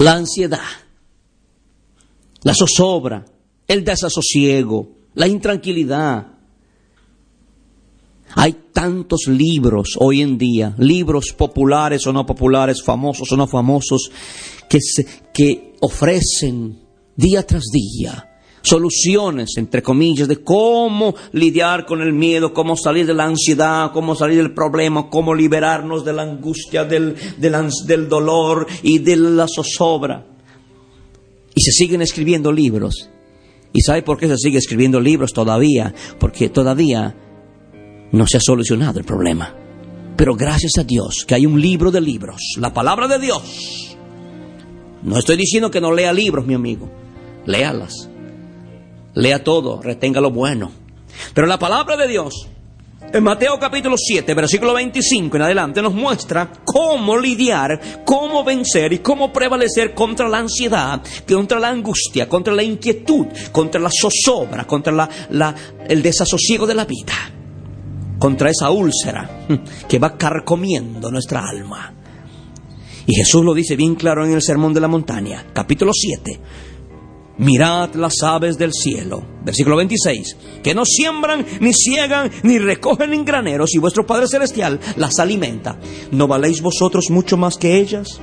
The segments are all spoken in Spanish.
La ansiedad, la zozobra, el desasosiego, la intranquilidad. Hay tantos libros hoy en día, libros populares o no populares, famosos o no famosos, que, se, que ofrecen día tras día soluciones, entre comillas, de cómo lidiar con el miedo, cómo salir de la ansiedad, cómo salir del problema, cómo liberarnos de la angustia, del, del, dolor y de la zozobra. Y se siguen escribiendo libros. ¿Y sabe por qué se sigue escribiendo libros todavía? Porque todavía no se ha solucionado el problema. Pero gracias a Dios que hay un libro de libros, la palabra de Dios. No estoy diciendo que no lea libros, mi amigo. Léalas. Lea todo, retenga lo bueno. Pero la palabra de Dios, en Mateo capítulo 7, versículo 25 en adelante, nos muestra cómo lidiar, cómo vencer y cómo prevalecer contra la ansiedad, contra la angustia, contra la inquietud, contra la zozobra, contra la, el desasosiego de la vida, contra esa úlcera que va carcomiendo nuestra alma. Y Jesús lo dice bien claro en el Sermón de la Montaña, capítulo 7 Mirad las aves del cielo, versículo 26, que no siembran, ni ciegan, ni recogen en graneros, y vuestro Padre Celestial las alimenta. ¿No valéis vosotros mucho más que ellas?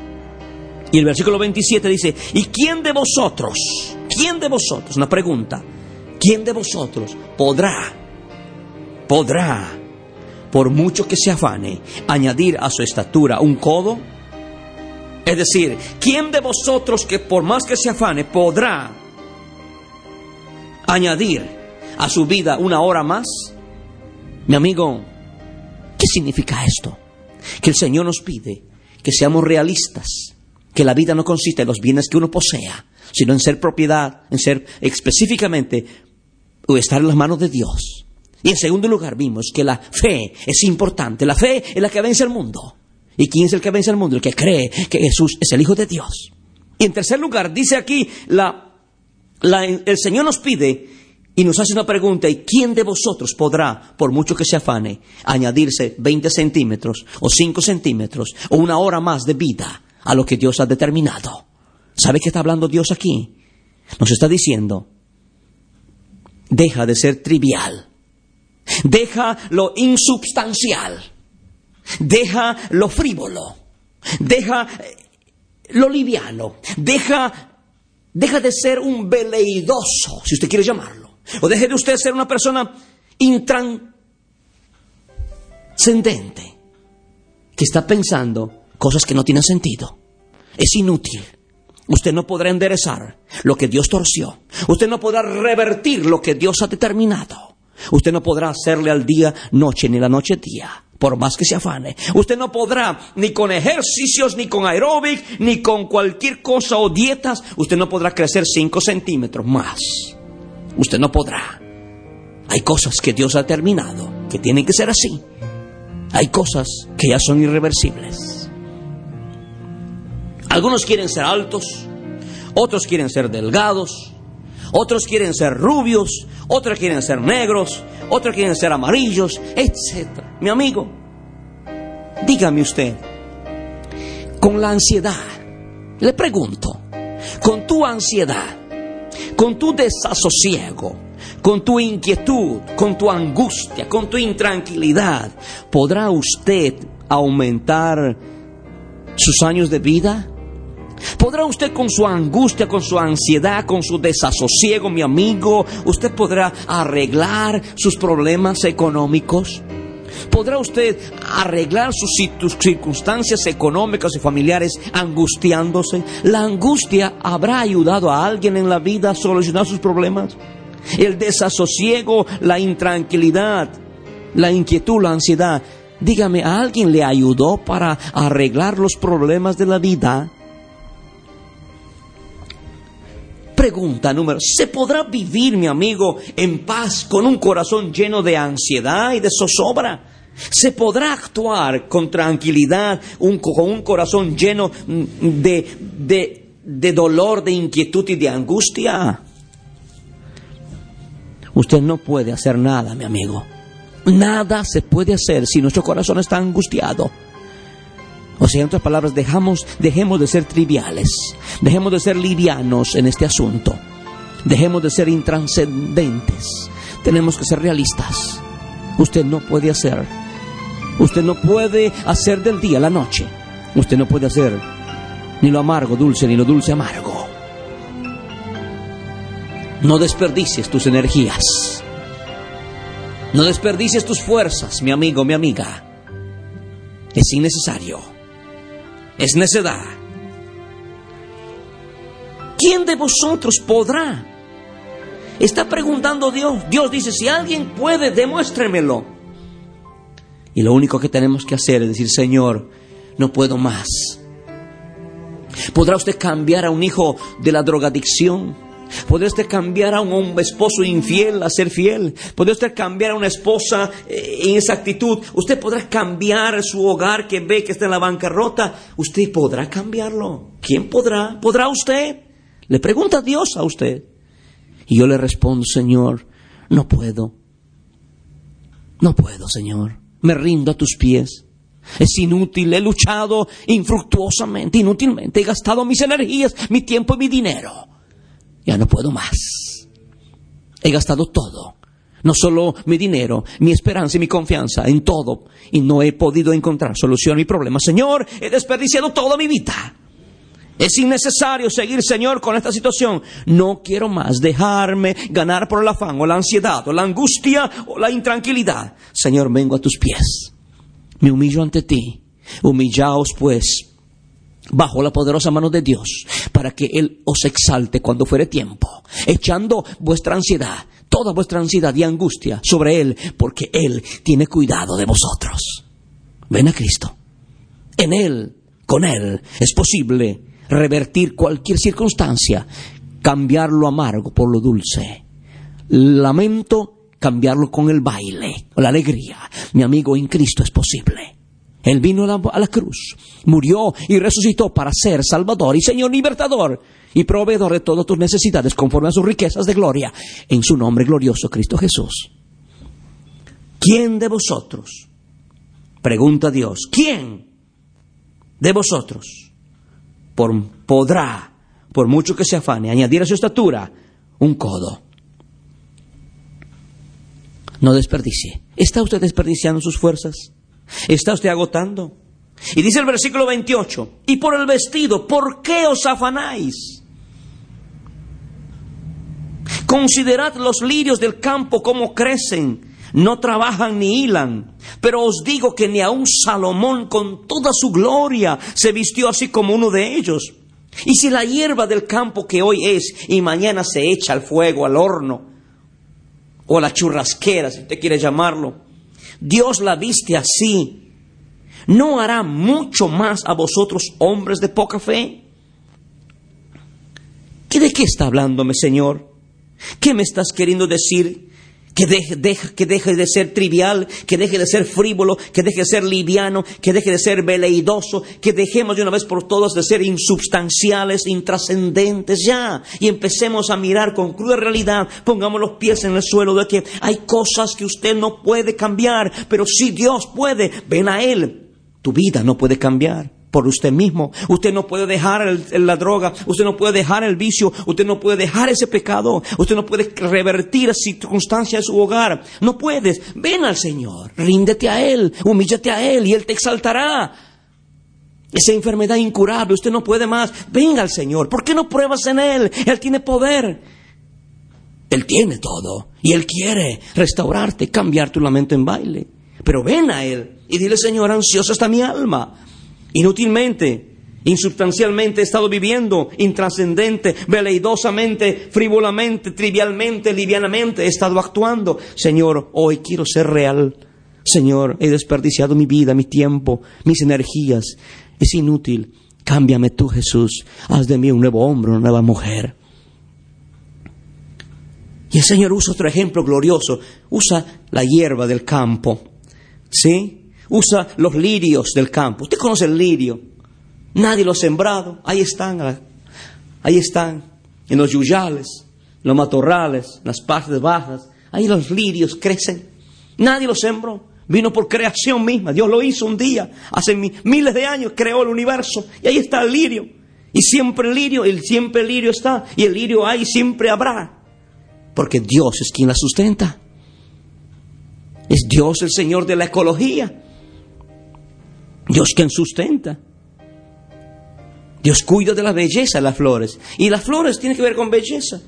Y el versículo 27 dice, ¿y quién de vosotros, quién de vosotros, una pregunta, quién de vosotros podrá, podrá, por mucho que se afane, añadir a su estatura un codo? Es decir, ¿quién de vosotros que por más que se afane podrá añadir a su vida una hora más? Mi amigo, ¿qué significa esto? Que el Señor nos pide que seamos realistas, que la vida no consiste en los bienes que uno posea, sino en ser propiedad, en ser específicamente o estar en las manos de Dios. Y en segundo lugar vimos que la fe es importante. La fe es la que vence al mundo. ¿Y quién es el que vence al mundo? El que cree que Jesús es el Hijo de Dios. Y en tercer lugar, dice aquí la el Señor nos pide y nos hace una pregunta, ¿y quién de vosotros podrá, por mucho que se afane, añadirse 20 centímetros o 5 centímetros o una hora más de vida a lo que Dios ha determinado? ¿Sabe qué está hablando Dios aquí? Nos está diciendo, deja de ser trivial, deja lo insubstancial, deja lo frívolo, deja lo liviano, deja deja de ser un veleidoso, si usted quiere llamarlo. O deje de usted ser una persona intranscendente, que está pensando cosas que no tienen sentido. Es inútil. Usted no podrá enderezar lo que Dios torció. Usted no podrá revertir lo que Dios ha determinado. Usted no podrá hacerle al día noche ni la noche día por más que se afane. Usted no podrá, ni con ejercicios, ni con aeróbic, ni con cualquier cosa o dietas, usted no podrá crecer 5 centímetros más. Usted no podrá. Hay cosas que Dios ha terminado, que tienen que ser así. Hay cosas que ya son irreversibles. Algunos quieren ser altos, otros quieren ser delgados, otros quieren ser rubios, otros quieren ser negros, otros quieren ser amarillos, etc. Mi amigo, dígame usted, con la ansiedad, le pregunto, con tu ansiedad, con tu desasosiego, con tu inquietud, con tu angustia, con tu intranquilidad, ¿podrá usted aumentar sus años de vida? ¿Podrá usted con su angustia, con su ansiedad, con su desasosiego, mi amigo, usted podrá arreglar sus problemas económicos? ¿Podrá usted arreglar sus circunstancias económicas y familiares angustiándose? ¿La angustia habrá ayudado a alguien en la vida a solucionar sus problemas? El desasosiego, la intranquilidad, la inquietud, la ansiedad. Dígame, ¿a alguien le ayudó para arreglar los problemas de la vida? Pregunta número, ¿se podrá vivir, mi amigo, en paz con un corazón lleno de ansiedad y de zozobra? ¿Se podrá actuar con tranquilidad un, con un corazón lleno de, de, de dolor, de inquietud y de angustia? Usted no puede hacer nada, mi amigo. Nada se puede hacer si nuestro corazón está angustiado. O sea, en otras palabras, dejamos, dejemos de ser triviales, dejemos de ser livianos en este asunto, dejemos de ser intranscendentes, tenemos que ser realistas. Usted no puede hacer, usted no puede hacer del día la noche, usted no puede hacer ni lo amargo dulce ni lo dulce amargo. No desperdicies tus energías, no desperdicies tus fuerzas, mi amigo, mi amiga. Es innecesario es necedad. ¿Quién de vosotros podrá? Está preguntando Dios. Dios dice, si alguien puede, demuéstremelo. Y lo único que tenemos que hacer es decir, Señor, no puedo más. ¿Podrá usted cambiar a un hijo de la drogadicción? ¿Podría usted cambiar a un esposo infiel a ser fiel? ¿Podría usted cambiar a una esposa eh, en esa actitud? ¿Usted podrá cambiar su hogar que ve que está en la bancarrota? ¿Usted podrá cambiarlo? ¿Quién podrá? ¿Podrá usted? Le pregunta Dios a usted. Y yo le respondo, Señor, no puedo. No puedo, Señor. Me rindo a tus pies. Es inútil, he luchado infructuosamente, inútilmente, he gastado mis energías, mi tiempo y mi dinero ya no puedo más. He gastado todo. No solo mi dinero, mi esperanza y mi confianza en todo. Y no he podido encontrar solución a mi problema. Señor, he desperdiciado toda mi vida. Es innecesario seguir, Señor, con esta situación. No quiero más dejarme ganar por el afán o la ansiedad o la angustia o la intranquilidad. Señor, vengo a tus pies. Me humillo ante ti. Humillaos pues bajo la poderosa mano de Dios, para que Él os exalte cuando fuere tiempo, echando vuestra ansiedad, toda vuestra ansiedad y angustia sobre Él, porque Él tiene cuidado de vosotros. Ven a Cristo. En Él, con Él, es posible revertir cualquier circunstancia, cambiar lo amargo por lo dulce. Lamento, cambiarlo con el baile, la alegría. Mi amigo, en Cristo es posible. Él vino a la, cruz, murió y resucitó para ser Salvador y Señor libertador y proveedor de todas tus necesidades conforme a sus riquezas de gloria en su nombre glorioso Cristo Jesús. ¿Quién de vosotros? Pregunta Dios, ¿quién de vosotros podrá, por mucho que se afane, añadir a su estatura un codo? No desperdicie. ¿Está usted desperdiciando sus fuerzas? ¿Está usted agotando? Y dice el versículo 28, y por el vestido, ¿por qué os afanáis? Considerad los lirios del campo como crecen, no trabajan ni hilan, pero os digo que ni aun Salomón con toda su gloria se vistió así como uno de ellos. Y si la hierba del campo que hoy es y mañana se echa al fuego, al horno, o a la churrasquera, si usted quiere llamarlo, Dios la viste así, ¿no hará mucho más a vosotros hombres de poca fe? ¿Qué de qué está hablándome, Señor? ¿Qué me estás queriendo decir? Que deje, que deje de ser trivial, que deje de ser frívolo, que deje de ser liviano, que deje de ser veleidoso, que dejemos de una vez por todas de ser insubstanciales, intrascendentes ya, y empecemos a mirar con cruda realidad, pongamos los pies en el suelo de que hay cosas que usted no puede cambiar, pero si Dios puede, ven a Él. Tu vida no puede cambiar por usted mismo. Usted no puede dejar la droga, usted no puede dejar el vicio, usted no puede dejar ese pecado, usted no puede revertir circunstancias de su hogar. No puedes. Ven al Señor, ríndete a Él, humíllate a Él y Él te exaltará. Esa enfermedad incurable, usted no puede más. Venga al Señor. ¿Por qué no pruebas en Él? Él tiene poder. Él tiene todo. Y Él quiere restaurarte, cambiar tu lamento en baile. Pero ven a Él y dile, Señor, ansiosa está mi alma. Inútilmente, insubstancialmente he estado viviendo, intrascendente, veleidosamente, frívolamente, trivialmente, livianamente he estado actuando. Señor, hoy quiero ser real, Señor, he desperdiciado mi vida, mi tiempo, mis energías. Es inútil. Cámbiame tú, Jesús. Haz de mí un nuevo hombre, una nueva mujer. Y el Señor usa otro ejemplo glorioso. Usa la hierba del campo. ¿Sí? Usa los lirios del campo. Usted conoce el lirio. Nadie lo ha sembrado. Ahí están. Ahí están. En los yuyales, los matorrales, las partes bajas. Ahí los lirios crecen. Nadie lo sembró. Vino por creación misma. Dios lo hizo un día. Hace miles de años creó el universo. Y ahí está el lirio. Y siempre el lirio, y siempre el lirio está. Y el lirio hay, siempre habrá porque Dios es quien la sustenta. Es Dios el Señor de la ecología. Dios quien sustenta. Dios cuida de la belleza de las flores. Y las flores tienen que ver con belleza.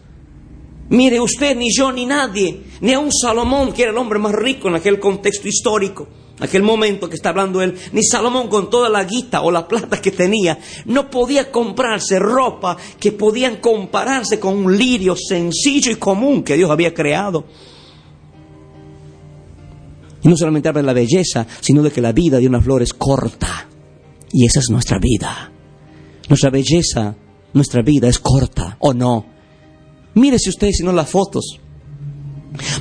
Mire, usted, ni yo, ni nadie, ni a un Salomón, que era el hombre más rico en aquel contexto histórico, aquel momento que está hablando él, ni Salomón con toda la guita o la plata que tenía, no podía comprarse ropa que podían compararse con un lirio sencillo y común que Dios había creado. Y no solamente habla de la belleza, sino de que la vida de una flor es corta. Y esa es nuestra vida. Nuestra belleza, nuestra vida es corta, ¿o no? Mírese usted, si no las fotos.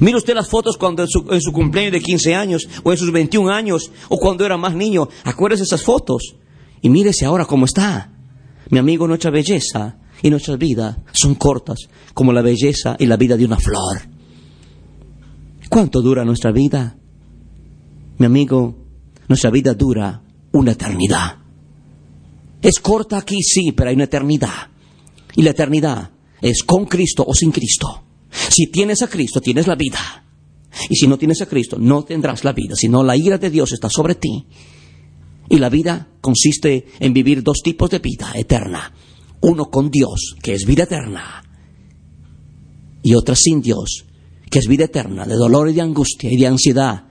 Mire usted las fotos cuando en su, cumpleaños de 15 años, o en sus 21 años, o cuando era más niño. Acuérdese esas fotos. Y mírese ahora cómo está. Mi amigo, nuestra belleza y nuestra vida son cortas, como la belleza y la vida de una flor. ¿Cuánto dura nuestra vida? Mi amigo, nuestra vida dura una eternidad. Es corta aquí, sí, pero hay una eternidad. Y la eternidad es con Cristo o sin Cristo. Si tienes a Cristo, tienes la vida. Y si no tienes a Cristo, no tendrás la vida, sino la ira de Dios está sobre ti. Y la vida consiste en vivir dos tipos de vida eterna. Uno con Dios, que es vida eterna. Y otra sin Dios, que es vida eterna, de dolor y de angustia y de ansiedad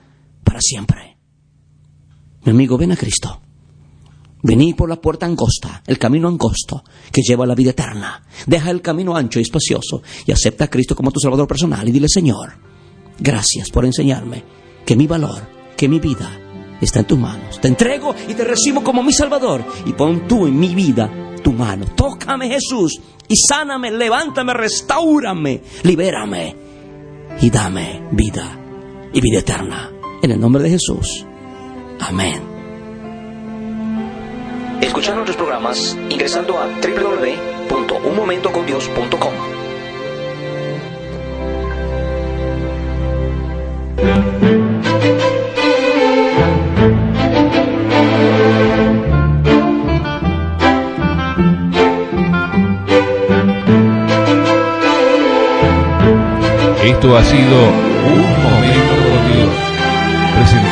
para siempre. Mi amigo, ven a Cristo. Venid por la puerta angosta, el camino angosto que lleva a la vida eterna. Deja el camino ancho y espacioso y acepta a Cristo como tu Salvador personal y dile, Señor, gracias por enseñarme que mi valor, que mi vida está en tus manos. Te entrego y te recibo como mi Salvador y pon tú en mi vida tu mano. Tócame Jesús y sáname, levántame, restaurame, libérame y dame vida y vida eterna. En el nombre de Jesús. Amén. Escuchar nuestros programas ingresando a www.unmomentocondios.com. Esto ha sido Un Momento